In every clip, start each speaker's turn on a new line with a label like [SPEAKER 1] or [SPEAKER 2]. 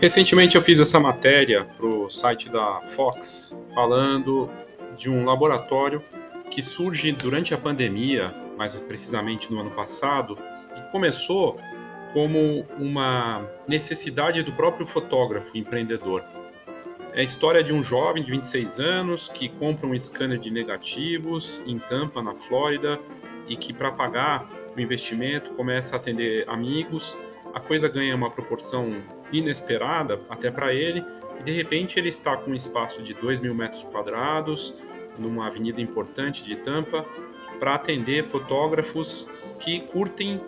[SPEAKER 1] Recentemente eu fiz essa matéria para o site da Fox, falando de um laboratório que surge durante a pandemia, mais precisamente no ano passado, e que começou como uma necessidade do próprio fotógrafo empreendedor. É a história de um jovem de 26 anos que compra um scanner de negativos em Tampa, na Flórida, e que, para pagar o investimento, começa a atender amigos. A coisa ganha uma proporção inesperada até para ele, e de repente ele está com um espaço de 2 mil metros quadrados, numa avenida importante de Tampa, para atender fotógrafos que curtem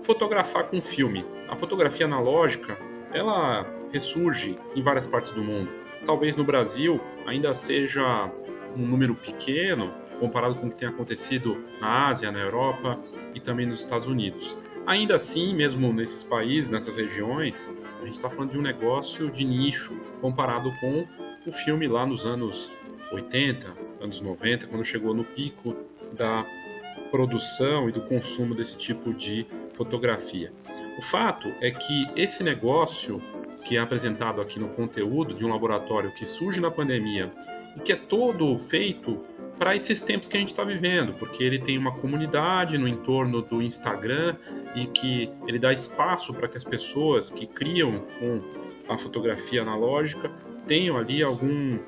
[SPEAKER 1] fotografar com filme. A fotografia analógica, ela ressurge em várias partes do mundo. Talvez no Brasil ainda seja um número pequeno comparado com o que tem acontecido na Ásia, na Europa e também nos Estados Unidos. Ainda assim, mesmo nesses países, nessas regiões, gente está falando de um negócio de nicho comparado com o filme lá nos anos 80, anos 90, quando chegou no pico da produção e do consumo desse tipo de fotografia. O fato é que esse negócio que é apresentado aqui no conteúdo de um laboratório que surge na pandemia e que é todo feito para esses tempos que a gente está vivendo, porque ele tem uma comunidade no entorno do Instagram e que ele dá espaço para que as pessoas que criam com a fotografia analógica tenham ali algum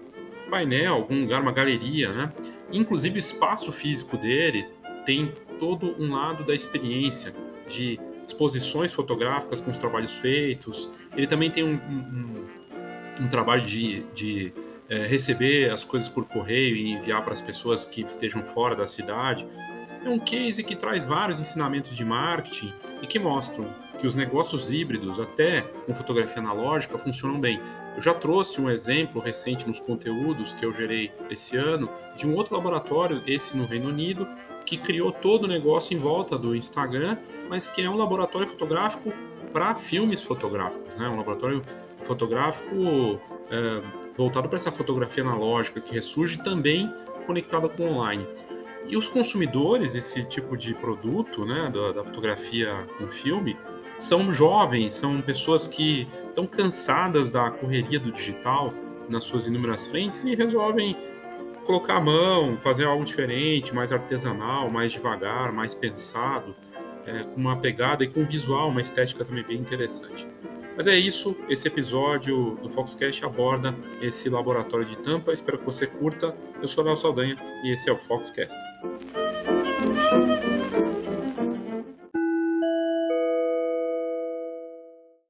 [SPEAKER 1] painel, algum lugar, uma galeria, né? Inclusive o espaço físico dele tem todo um lado da experiência de exposições fotográficas com os trabalhos feitos. Ele também tem um, um, um trabalho de, de é, receber as coisas por correio e enviar para as pessoas que estejam fora da cidade. É um case que traz vários ensinamentos de marketing e que mostram que os negócios híbridos, até com fotografia analógica, funcionam bem. Eu já trouxe um exemplo recente nos conteúdos que eu gerei esse ano de um outro laboratório, esse no Reino Unido, que criou todo o negócio em volta do Instagram, mas que é um laboratório fotográfico para filmes fotográficos, né? Um laboratório fotográfico é, voltado para essa fotografia analógica que ressurge também conectada com online. E os consumidores desse tipo de produto, né, da, da fotografia com filme, são jovens, são pessoas que estão cansadas da correria do digital nas suas inúmeras frentes e resolvem colocar a mão, fazer algo diferente, mais artesanal, mais devagar, mais pensado, é, com uma pegada e com um visual, uma estética também bem interessante. Mas é isso, esse episódio do Foxcast aborda esse laboratório de tampa. Espero que você curta. Eu sou Léo Saldanha e esse é o Foxcast.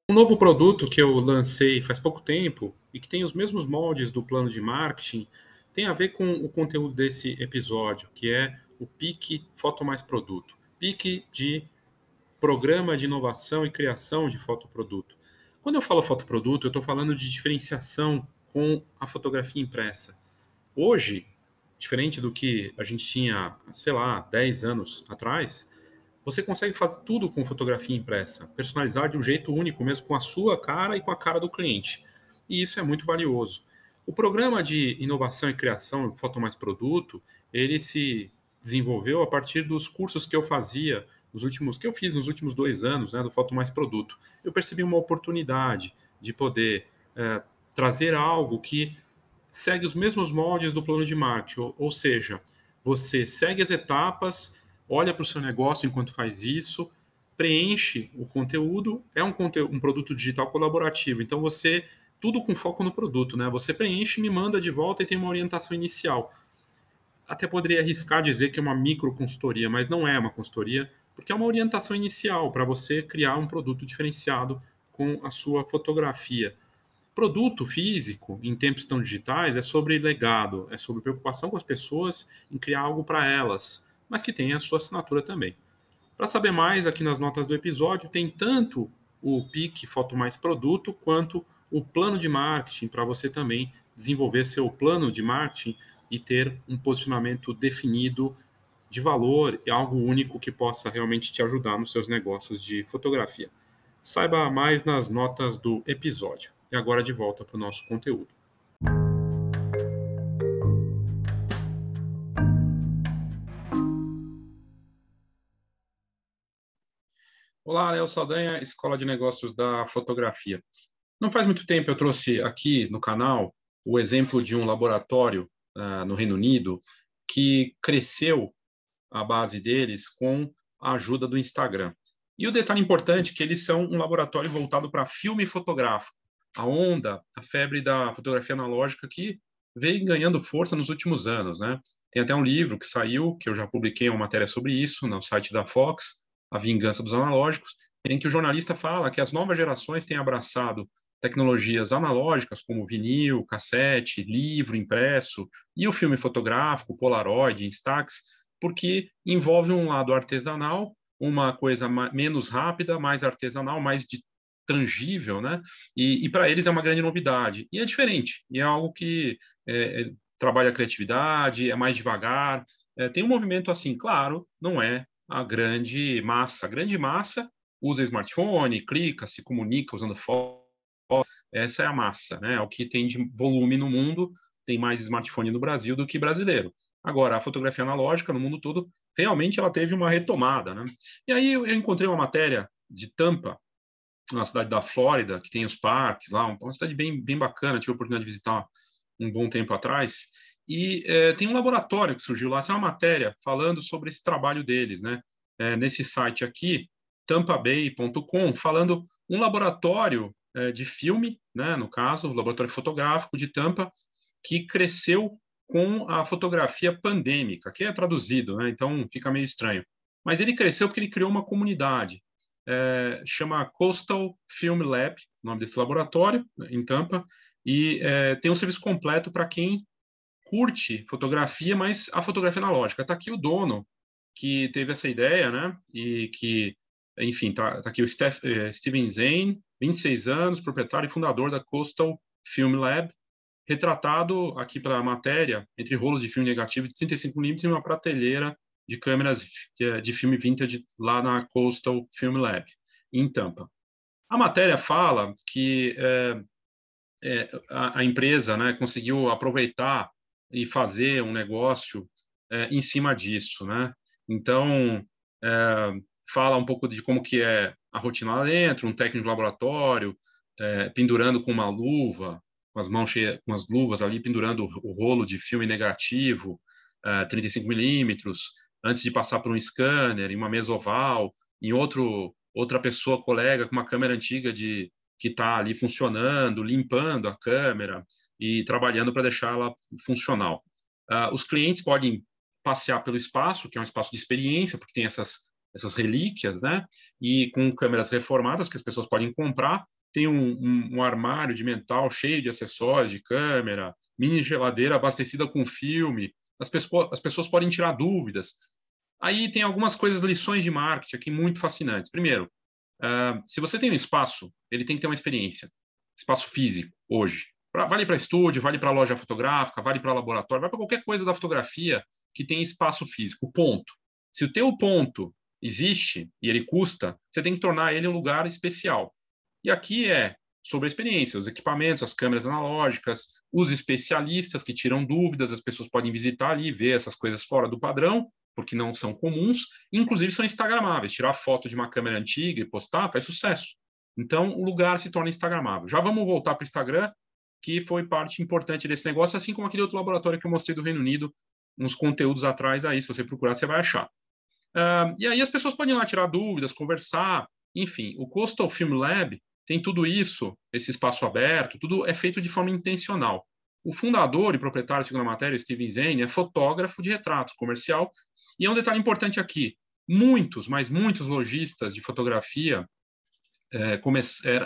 [SPEAKER 1] Um novo produto que eu lancei faz pouco tempo e que tem os mesmos moldes do plano de marketing tem a ver com o conteúdo desse episódio, que é o PIC Foto Mais Produto. PIC de Programa de Inovação e Criação de Fotoproduto. Quando eu falo fotoproduto, eu estou falando de diferenciação com a fotografia impressa. Hoje, diferente do que a gente tinha, sei lá, 10 anos atrás, você consegue fazer tudo com fotografia impressa, personalizar de um jeito único, mesmo com a sua cara e com a cara do cliente. E isso é muito valioso. O programa de inovação e criação Foto Mais Produto, ele se desenvolveu a partir dos cursos que eu fazia nos últimos que eu fiz nos últimos dois anos, né, do Foto Mais Produto, eu percebi uma oportunidade de poder é, trazer algo que segue os mesmos moldes do plano de marketing, ou, ou seja, você segue as etapas, olha para o seu negócio enquanto faz isso, preenche o conteúdo, é um, conteúdo, um produto digital colaborativo, então você tudo com foco no produto, né? Você preenche, me manda de volta e tem uma orientação inicial. Até poderia arriscar dizer que é uma micro consultoria, mas não é uma consultoria porque é uma orientação inicial para você criar um produto diferenciado com a sua fotografia. Produto físico, em tempos tão digitais, é sobre legado, é sobre preocupação com as pessoas em criar algo para elas, mas que tenha a sua assinatura também. Para saber mais, aqui nas notas do episódio tem tanto o PIC Foto Mais Produto quanto o plano de marketing para você também desenvolver seu plano de marketing e ter um posicionamento definido de valor e algo único que possa realmente te ajudar nos seus negócios de fotografia. Saiba mais nas notas do episódio. E agora de volta para o nosso conteúdo. Olá, Léo Saldanha, Escola de Negócios da Fotografia. Não faz muito tempo eu trouxe aqui no canal o exemplo de um laboratório no Reino Unido que cresceu a base deles com a ajuda do Instagram. E o detalhe importante é que eles são um laboratório voltado para filme fotográfico. A onda, a febre da fotografia analógica que veio ganhando força nos últimos anos, né? Tem até um livro que saiu, que eu já publiquei uma matéria sobre isso no site da Fox, A Vingança dos Analógicos, em que o jornalista fala que as novas gerações têm abraçado tecnologias analógicas como vinil, cassete, livro impresso e o filme fotográfico, Polaroid, Instax, porque envolve um lado artesanal, uma coisa menos rápida, mais artesanal, mais de tangível, né? E, e para eles é uma grande novidade. E é diferente, e é algo que é, é, trabalha a criatividade, é mais devagar. É, tem um movimento assim, claro, não é a grande massa. A grande massa usa smartphone, clica, se comunica usando foto. Essa é a massa, né? É o que tem de volume no mundo. Tem mais smartphone no Brasil do que brasileiro. Agora, a fotografia analógica no mundo todo, realmente ela teve uma retomada, né? E aí eu encontrei uma matéria de Tampa, uma cidade da Flórida, que tem os parques lá, uma cidade bem, bem bacana, tive a oportunidade de visitar um bom tempo atrás, e é, tem um laboratório que surgiu lá, essa é uma matéria falando sobre esse trabalho deles, né? É, nesse site aqui, tampabay.com, falando um laboratório de filme, né, no caso, o laboratório fotográfico de Tampa, que cresceu com a fotografia pandêmica, que é traduzido, né, então fica meio estranho. Mas ele cresceu porque ele criou uma comunidade é, chama Coastal Film Lab, o nome desse laboratório, em Tampa, e é, tem um serviço completo para quem curte fotografia, mas a fotografia analógica. Está aqui o dono que teve essa ideia, né? E que, enfim, está tá aqui o Steph, Steven Zane, 26 anos, proprietário e fundador da Coastal Film Lab, retratado aqui para a matéria entre rolos de filme negativo de 35mm e uma prateleira de câmeras de filme vintage lá na Coastal Film Lab, em Tampa. A matéria fala que é, é, a, a, empresa né, conseguiu aproveitar e fazer um negócio é, em cima disso. Né? Então, é, fala um pouco de como que é a rotina lá dentro, um técnico de laboratório, é, pendurando com uma luva, com as mãos cheias, com as luvas ali, pendurando o, rolo de filme negativo, 35 é, milímetros, antes de passar por um scanner, em uma mesa oval, em outro outra pessoa, colega, com uma câmera antiga de que está ali funcionando, limpando a câmera e trabalhando para deixá-la funcional. Uh, os clientes podem passear pelo espaço, que é um espaço de experiência, porque tem essas essas relíquias, né? E com câmeras reformadas que as pessoas podem comprar, tem um, um, um armário de mental cheio de acessórios de câmera, mini geladeira abastecida com filme, as pessoas, as pessoas podem tirar dúvidas. Aí tem algumas coisas, lições de marketing aqui muito fascinantes. Primeiro, uh, se você tem um espaço, ele tem que ter uma experiência. Espaço físico, hoje. Pra, vale para estúdio, vale para loja fotográfica, vale para laboratório, vale para qualquer coisa da fotografia que tem espaço físico. Ponto. Se o teu ponto existe e ele custa, você tem que tornar ele um lugar especial. E aqui é sobre a experiência, os equipamentos, as câmeras analógicas, os especialistas que tiram dúvidas, as pessoas podem visitar ali, ver essas coisas fora do padrão, porque não são comuns, inclusive são instagramáveis. Tirar foto de uma câmera antiga e postar faz sucesso. Então, o lugar se torna instagramável. Já vamos voltar para o Instagram, que foi parte importante desse negócio, assim como aquele outro laboratório que eu mostrei do Reino Unido, uns conteúdos atrás aí, se você procurar, você vai achar. Uh, e aí as pessoas podem ir lá tirar dúvidas, conversar, enfim. O Coastal Film Lab tem tudo isso, esse espaço aberto, tudo é feito de forma intencional. O fundador e proprietário, segundo a matéria, Steven Zane, é fotógrafo de retratos comercial. E é um detalhe importante aqui: muitos, mas muitos lojistas de fotografia é,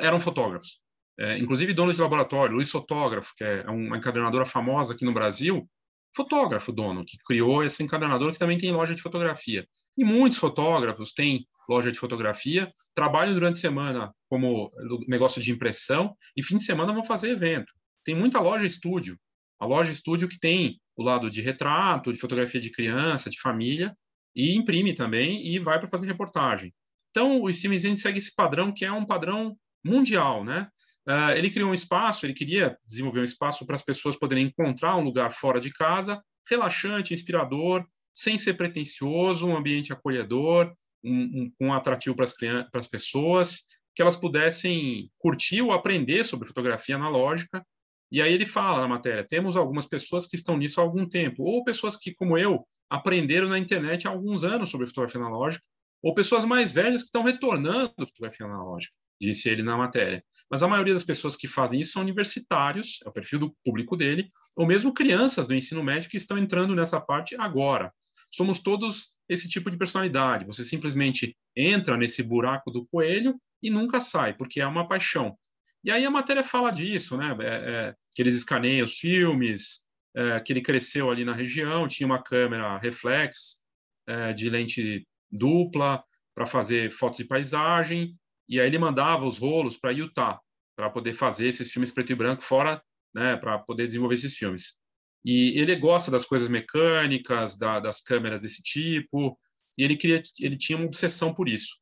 [SPEAKER 1] eram fotógrafos. É, inclusive donos de laboratório, Luiz Fotógrafo, que é uma encadernadora famosa aqui no Brasil, fotógrafo dono, que criou esse encadernador que também tem loja de fotografia. E muitos fotógrafos têm loja de fotografia, trabalham durante a semana como negócio de impressão e fim de semana vão fazer evento. Tem muita loja estúdio. A loja estúdio que tem o lado de retrato, de fotografia de criança, de família, e imprime também e vai para fazer reportagem. Então, o Steven segue esse padrão que é um padrão mundial, né? Uh, ele criou um espaço, ele queria desenvolver um espaço para as pessoas poderem encontrar um lugar fora de casa, relaxante, inspirador, sem ser pretensioso, um ambiente acolhedor, um, um, um atrativo para as, para as pessoas, que elas pudessem curtir ou aprender sobre fotografia analógica. E aí ele fala na matéria: temos algumas pessoas que estão nisso há algum tempo, ou pessoas que, como eu, aprenderam na internet há alguns anos sobre fotografia analógica, ou pessoas mais velhas que estão retornando à fotografia analógica, disse ele na matéria. Mas a maioria das pessoas que fazem isso são universitários, é o perfil do público dele, ou mesmo crianças do ensino médio que estão entrando nessa parte agora. Somos todos esse tipo de personalidade. Você simplesmente entra nesse buraco do coelho e nunca sai, porque é uma paixão. E aí a matéria fala disso, né? É, é, que eles escaneiam os filmes, é, que ele cresceu ali na região, tinha uma câmera reflex é, de lente dupla para fazer fotos de paisagem, e aí ele mandava os rolos para Utah para poder fazer esses filmes preto e branco fora, né? Para poder desenvolver esses filmes. E ele gosta das coisas mecânicas, da, das câmeras desse tipo, e ele queria, ele tinha uma obsessão por isso.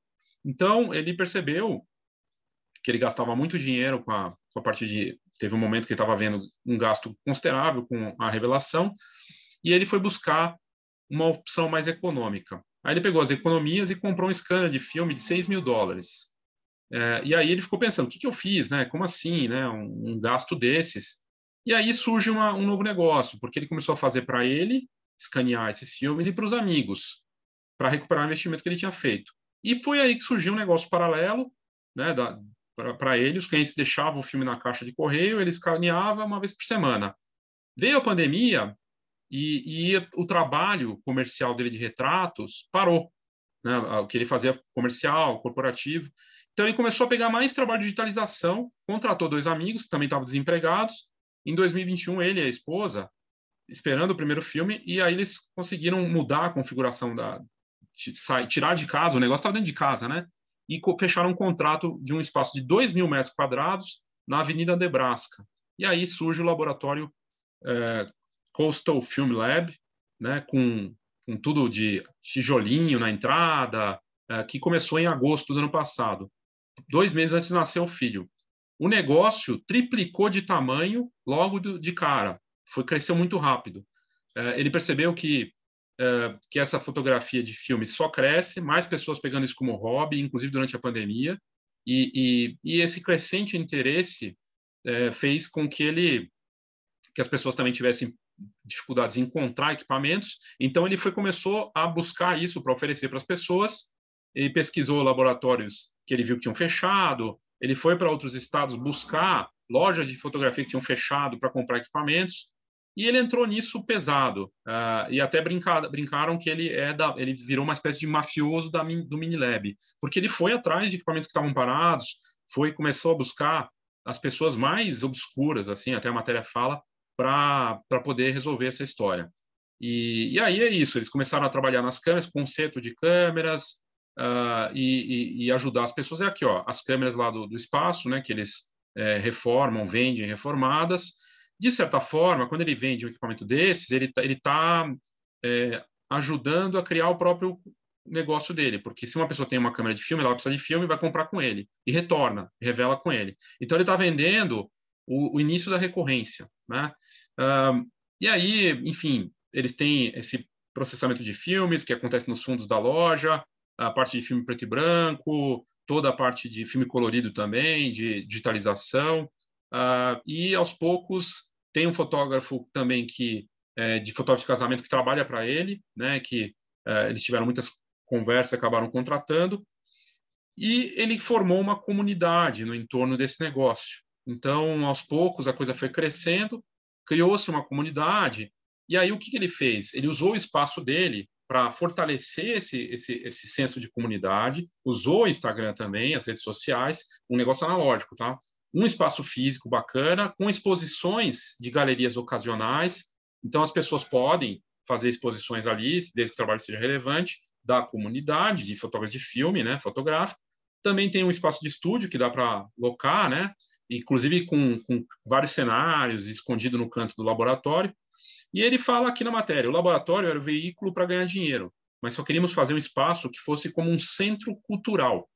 [SPEAKER 1] Então ele percebeu que ele gastava muito dinheiro com a, com a parte de. Teve um momento que ele estava vendo um gasto considerável com a revelação, e ele foi buscar uma opção mais econômica. Aí ele pegou as economias e comprou um scanner de filme de 6 mil dólares. É, e aí ele ficou pensando: o que, que eu fiz? Né? Como assim? Né? Um, um gasto desses? E aí surge uma, um novo negócio, porque ele começou a fazer para ele, escanear esses filmes, e para os amigos, para recuperar o investimento que ele tinha feito. E foi aí que surgiu um negócio paralelo, né, para ele, os clientes deixavam o filme na caixa de correio, ele escaneava uma vez por semana. Veio a pandemia e, e o trabalho comercial dele de retratos parou, né, o que ele fazia comercial, corporativo. Então ele começou a pegar mais trabalho de digitalização, contratou dois amigos que também estavam desempregados, em 2021, ele e a esposa, esperando o primeiro filme, e aí eles conseguiram mudar a configuração da. tirar de casa, o negócio estava dentro de casa, né? E fecharam um contrato de um espaço de 2 mil metros quadrados na Avenida Nebraska. E aí surge o laboratório é, Coastal Film Lab, né, com, com tudo de tijolinho na entrada, é, que começou em agosto do ano passado. Dois meses antes de nascer o filho o negócio triplicou de tamanho logo de cara, foi cresceu muito rápido. É, ele percebeu que é, que essa fotografia de filme só cresce, mais pessoas pegando isso como hobby, inclusive durante a pandemia, e, e, e esse crescente interesse é, fez com que ele que as pessoas também tivessem dificuldades em encontrar equipamentos, então ele foi começou a buscar isso para oferecer para as pessoas. Ele pesquisou laboratórios que ele viu que tinham fechado, ele foi para outros estados buscar lojas de fotografia que tinham fechado para comprar equipamentos e ele entrou nisso pesado. Uh, e até brincar, brincaram que ele é da, ele virou uma espécie de mafioso da, do Minilab porque ele foi atrás de equipamentos que estavam parados foi começou a buscar as pessoas mais obscuras assim até a matéria fala para poder resolver essa história. E, e aí é isso eles começaram a trabalhar nas câmeras conceito de câmeras uh, e, e, ajudar as pessoas é aqui, ó, as câmeras lá do, do espaço, né, que eles é, reformam, vendem reformadas. De certa forma, quando ele vende um equipamento desses, ele está ele tá, é, ajudando a criar o próprio negócio dele, porque se uma pessoa tem uma câmera de filme, ela precisa de filme, vai comprar com ele e retorna, revela com ele. Então ele está vendendo o, o, início da recorrência, né? E aí, enfim, eles têm esse processamento de filmes que acontece nos fundos da loja, a parte de filme preto e branco, toda a parte de filme colorido também, de digitalização. Uh, e aos poucos tem um fotógrafo também que é, de fotógrafo de casamento que trabalha para ele, né? Que uh, eles tiveram muitas conversas, acabaram contratando. E ele formou uma comunidade no entorno desse negócio. Então, aos poucos, a coisa foi crescendo, criou-se uma comunidade. E aí, o que, que ele fez? Ele usou o espaço dele para fortalecer esse, esse, esse senso de comunidade, usou o Instagram também, as redes sociais, um negócio analógico, tá? Um espaço físico bacana, com exposições de galerias ocasionais. Então, as pessoas podem fazer exposições ali, desde que o trabalho seja relevante, da comunidade, de fotógrafos de filme, né, fotográfico. Também tem um espaço de estúdio que dá para locar, né, inclusive com, com vários cenários, escondido no canto do laboratório. E ele fala aqui na matéria: o laboratório era o veículo para ganhar dinheiro, mas só queríamos fazer um espaço que fosse como um centro cultural.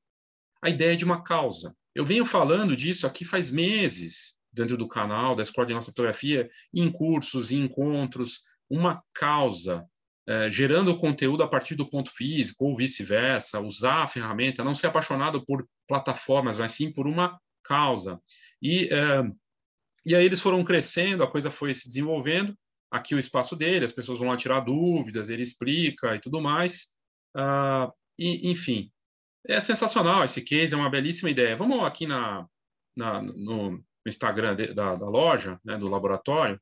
[SPEAKER 1] A ideia de uma causa. Eu venho falando disso aqui faz meses, dentro do canal da Escola de Nossa Fotografia, em cursos, em encontros, uma causa. é, gerando conteúdo a partir do ponto físico ou vice-versa, usar a ferramenta, não ser apaixonado por plataformas, mas sim por uma causa. E, é, e aí eles foram crescendo, a coisa foi se desenvolvendo, aqui o espaço dele, as pessoas vão lá tirar dúvidas, ele explica e tudo mais. Uh, e, enfim, é sensacional esse case, é uma belíssima ideia. Vamos aqui na, na no Instagram de, da, da, loja, né, do laboratório,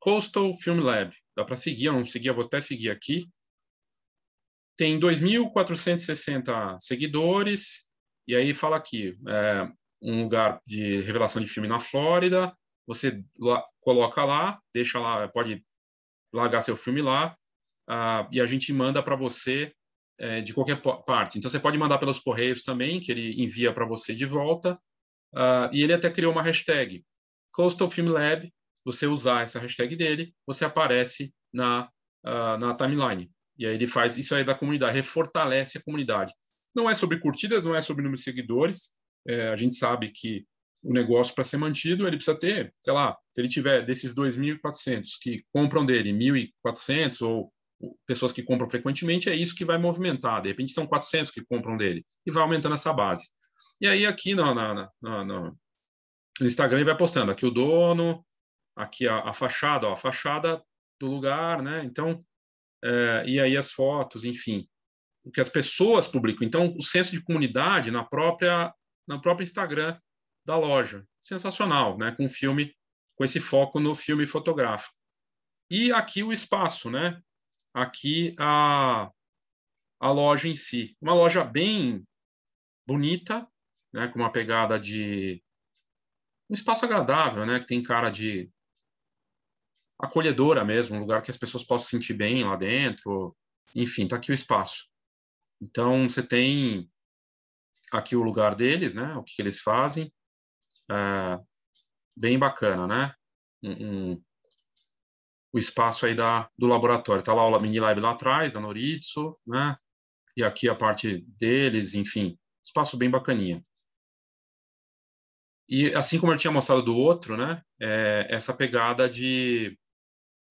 [SPEAKER 1] Coastal Film Lab. Dá para seguir, eu não segui, eu vou até seguir aqui. Tem 2.460 seguidores, e aí fala aqui, é, um lugar de revelação de filme na Flórida, você coloca lá, deixa lá, pode largar seu filme lá, uh, e a gente manda para você é, de qualquer parte. Então, você pode mandar pelos correios também, que ele envia para você de volta. Uh, e ele até criou uma hashtag, Coastal Film Lab. Você usar essa hashtag dele, você aparece na, uh, na timeline. E aí ele faz isso aí da comunidade, refortalece a comunidade. Não é sobre curtidas, não é sobre número de seguidores. É, a gente sabe que o negócio, para ser mantido, ele precisa ter, sei lá, se ele tiver desses 2.400 que compram dele 1.400 ou pessoas que compram frequentemente, é isso que vai movimentar. De repente são 400 que compram dele e vai aumentando essa base. E aí aqui no, na, na, no Instagram ele vai postando aqui o dono, aqui a, a fachada, ó, a fachada do lugar, né? Então, é, e aí as fotos, enfim, o que as pessoas publicam. Então, o senso de comunidade na própria na própria Instagram da loja, sensacional, né? Com filme, com esse foco no filme fotográfico. E aqui o espaço, né? aqui a, a loja em si. Uma loja bem bonita, né, com uma pegada de um espaço agradável, né, que tem cara de acolhedora mesmo, um lugar que as pessoas possam se sentir bem lá dentro. Enfim, tá aqui o espaço. Então, você tem aqui o lugar deles, né, o que, que eles fazem. É, bem bacana, né? Um, um, o espaço aí da, do laboratório. Está lá o mini lab lá atrás, da Noritsu, né? E aqui a parte deles, enfim, espaço bem bacaninha. E assim como eu tinha mostrado do outro, né? É, essa pegada de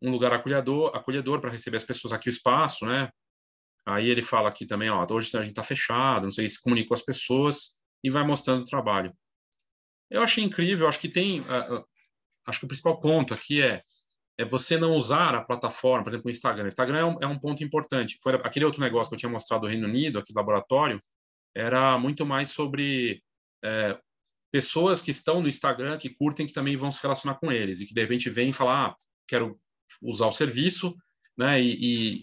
[SPEAKER 1] um lugar acolhedor, acolhedor para receber as pessoas aqui o espaço, né? Aí ele fala aqui também, ó, hoje a gente está fechado, não sei se comunica com as pessoas e vai mostrando o trabalho. Eu achei incrível, acho que tem, uh, uh, acho que o principal ponto aqui é é você não usar a plataforma, por exemplo, o Instagram. O Instagram é um, é um ponto importante. Foi aquele outro negócio que eu tinha mostrado do Reino Unido, aqui do laboratório, era muito mais sobre é, pessoas que estão no Instagram, que curtem, que também vão se relacionar com eles, e que de repente vêm e falam, ah, quero usar o serviço, né, e, e,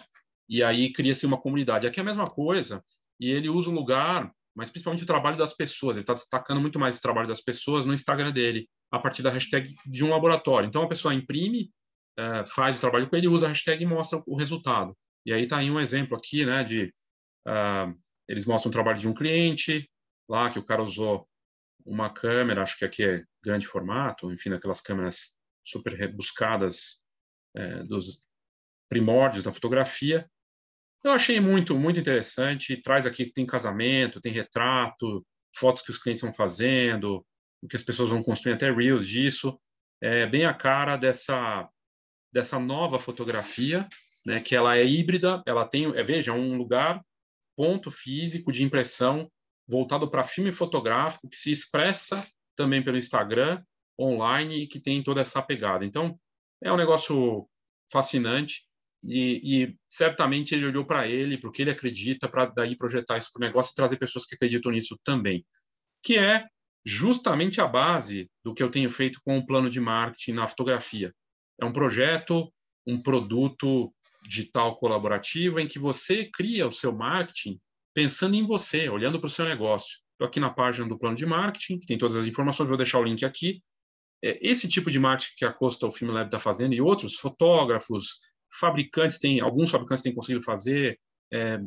[SPEAKER 1] e aí cria-se uma comunidade. Aqui é a mesma coisa, e ele usa o lugar, mas principalmente o trabalho das pessoas, ele está destacando muito mais esse trabalho das pessoas no Instagram dele, a partir da hashtag de um laboratório. Então, a pessoa imprime é, faz o trabalho com ele, usa a hashtag e mostra o resultado. E aí está aí um exemplo aqui, né, de uh, eles mostram o trabalho de um cliente lá que o cara usou uma câmera, acho que aqui é grande formato, enfim, aquelas câmeras super rebuscadas é, dos primórdios da fotografia. Eu achei muito, muito interessante. Traz aqui que tem casamento, tem retrato, fotos que os clientes vão fazendo, o que as pessoas vão construir até reels disso. É bem a cara dessa dessa nova fotografia, né, que ela é híbrida, ela tem, é, veja, um lugar, ponto físico de impressão voltado para filme fotográfico que se expressa também pelo Instagram, online e que tem toda essa pegada. Então, é um negócio fascinante e, e certamente ele olhou para ele, para o que ele acredita, para daí projetar isso para o negócio e trazer pessoas que acreditam nisso também, que é justamente a base do que eu tenho feito com o plano de marketing na fotografia. É um projeto, um produto digital colaborativo em que você cria o seu marketing pensando em você, olhando para o seu negócio. Estou aqui na página do plano de marketing, que tem todas as informações, vou deixar o link aqui. É, esse tipo de marketing que a Costa, o Film Lab, está fazendo, e outros fotógrafos, fabricantes, tem, alguns fabricantes têm conseguido fazer, é,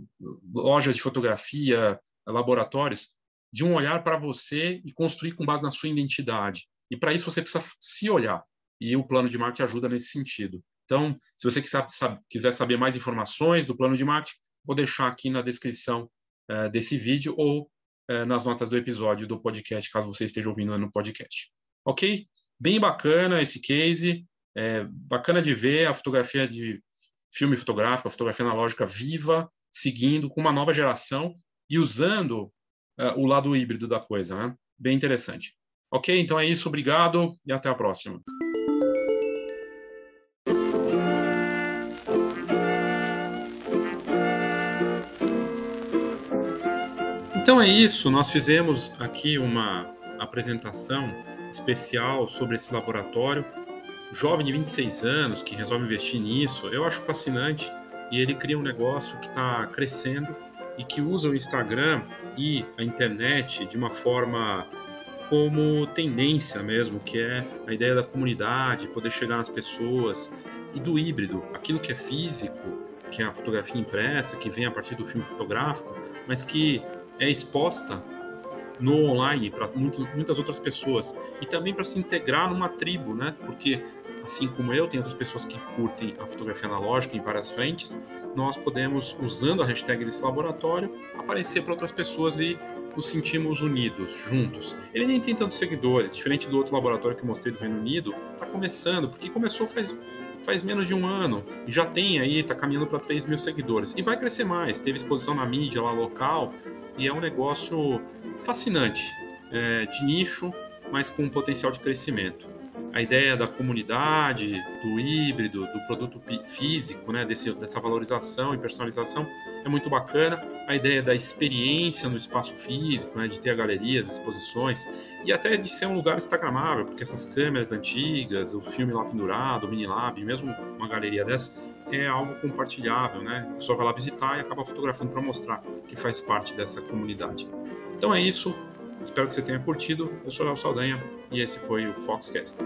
[SPEAKER 1] lojas de fotografia, laboratórios, de um olhar para você e construir com base na sua identidade. E para isso você precisa se olhar e o plano de marketing ajuda nesse sentido. Então, se você quiser, quiser saber mais informações do plano de marketing, vou deixar aqui na descrição uh, desse vídeo ou uh, nas notas do episódio do podcast, caso você esteja ouvindo no podcast. Ok? Bem bacana esse case, é, bacana de ver, a fotografia de filme fotográfico, a fotografia analógica viva, seguindo com uma nova geração e usando uh, o lado híbrido da coisa, né? Bem interessante. Ok, então é isso, obrigado e até a próxima. Então é isso, nós fizemos aqui uma apresentação especial sobre esse laboratório. Jovem de 26 anos que resolve investir nisso, eu acho fascinante e ele cria um negócio que está crescendo e que usa o Instagram e a internet de uma forma como tendência mesmo, que é a ideia da comunidade, poder chegar nas pessoas e do híbrido, aquilo que é físico, que é a fotografia impressa, que vem a partir do filme fotográfico, mas que é exposta no online para muitas outras pessoas e também para se integrar numa tribo, né? Porque assim como eu, tem outras pessoas que curtem a fotografia analógica em várias frentes, nós podemos, usando a hashtag desse laboratório, aparecer para outras pessoas e nos sentimos unidos, juntos. Ele nem tem tantos seguidores, diferente do outro laboratório que eu mostrei do Reino Unido, está começando, porque começou faz faz menos de um ano e já tem aí, está caminhando para 3 mil seguidores. E vai crescer mais. Teve exposição na mídia lá local e é um negócio fascinante, é, de nicho, mas com um potencial de crescimento. A ideia da comunidade, do híbrido, do produto físico, né, desse, dessa valorização e personalização é muito bacana. A ideia da experiência no espaço físico, né, de ter galerias, exposições e até de ser um lugar instagramável, porque essas câmeras antigas, o filme lá pendurado, o mini lab, mesmo uma galeria dessa, é algo compartilhável, né? A pessoa vai lá visitar e acaba fotografando para mostrar que faz parte dessa comunidade. Então é isso. Espero que você tenha curtido. Eu sou Léo Saldanha e esse foi o Foxcast.